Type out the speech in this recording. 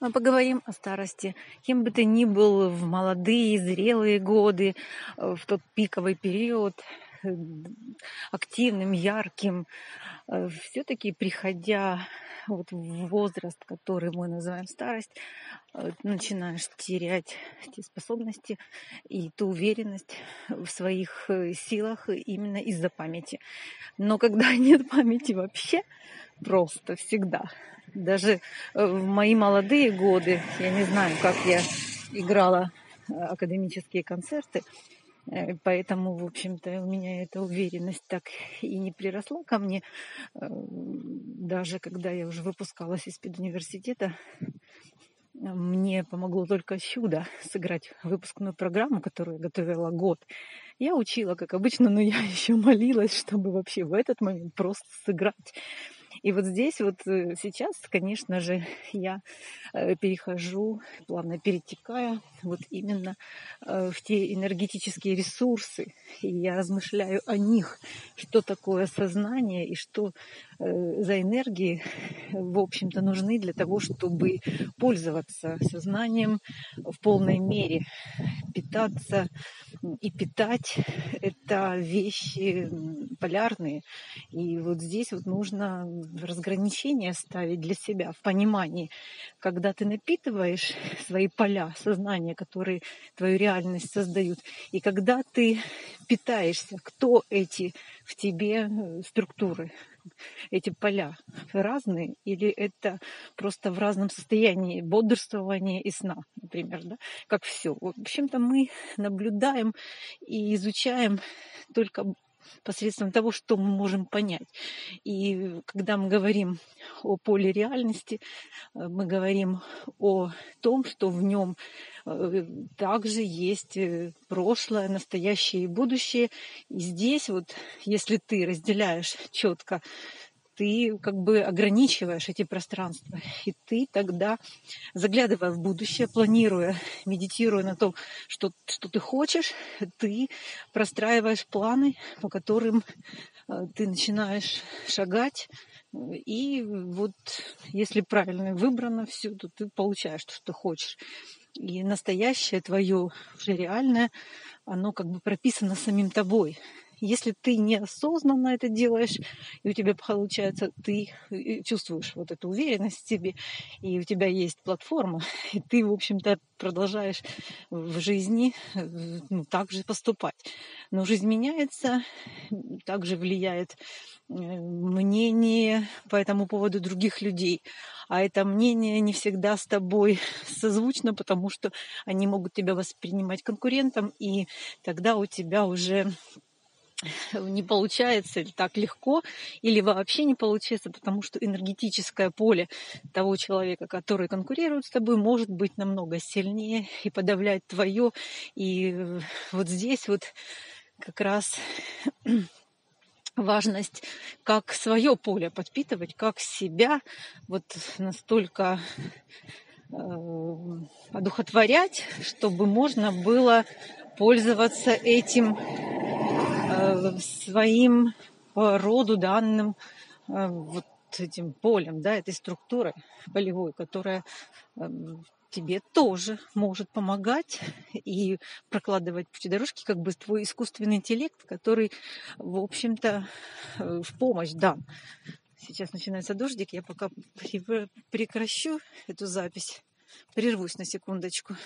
А, Поговорим о старости. Кем бы ты ни был в молодые, зрелые годы, э, в тот пиковый период, активным, ярким, все-таки приходя вот в возраст, который мы называем старость, э, начинаешь терять те способности и ту уверенность в своих э, силах именно из-за памяти. Но когда нет памяти вообще, просто всегда, даже э, в мои молодые годы, я не знаю, как я играла академические концерты, Э, поэтому, в общем-то, у меня эта уверенность так и не приросла ко мне. Э, даже когда я уже выпускалась из педуниверситета, мне помогло только чудо сыграть выпускную программу, которую я готовила год. Я учила, как обычно, но я еще молилась, чтобы вообще в этот момент просто сыграть. И вот здесь вот э, сейчас, конечно же, я э, перехожу, плавно перетекая вот именно э, в те энергетические ресурсы. И я размышляю о них, что такое сознание и что за энергии, в общем-то, нужны для того, чтобы пользоваться сознанием в полной мере, питаться и питать – это вещи полярные. И вот здесь вот нужно разграничение ставить для себя в понимании, когда ты напитываешь свои поля сознания, которые твою реальность создают, и когда ты питаешься, кто эти в тебе э, структуры, эти поля разные, или это просто в разном состоянии бодрствования и сна, например, да, как все. В общем-то, мы наблюдаем и изучаем только посредством того, что мы можем понять. И когда мы говорим о поле реальности, э, мы говорим о том, что в нем э, также есть э, прошлое, настоящее и будущее. И здесь вот, если ты разделяешь четко ты как бы ограничиваешь эти пространства. И ты тогда, заглядывая в будущее, планируя, медитируя на том, что, что ты хочешь, ты простраиваешь планы, по которым э, ты начинаешь шагать. И вот если правильно выбрано все, то ты получаешь то, что хочешь. И настоящее твое, уже реальное, оно как бы прописано самим тобой. Если ты неосознанно это делаешь, и у тебя получается, ты э, чувствуешь вот эту уверенность в себе, и у тебя есть платформа, и ты, в общем-то, продолжаешь в жизни э, ну, так же поступать. Но жизнь меняется, также влияет э, мнение по этому поводу других людей. А это мнение не всегда с тобой созвучно, потому что они могут тебя воспринимать конкурентом, и тогда у тебя уже не получается или так легко, или вообще не получается, потому что энергетическое поле того человека, который конкурирует с тобой, может быть намного сильнее и подавлять твое. И вот здесь вот как раз важность, как свое поле подпитывать, как себя вот настолько э, одухотворять, чтобы можно было пользоваться этим Э, своим роду данным э, вот этим полем, да, этой структурой полевой, которая тебе тоже может помогать и прокладывать пути дорожки, как бы твой искусственный интеллект, который, в общем-то, э, в помощь дан. Сейчас начинается дождик, я пока прекращу эту запись, прервусь на секундочку.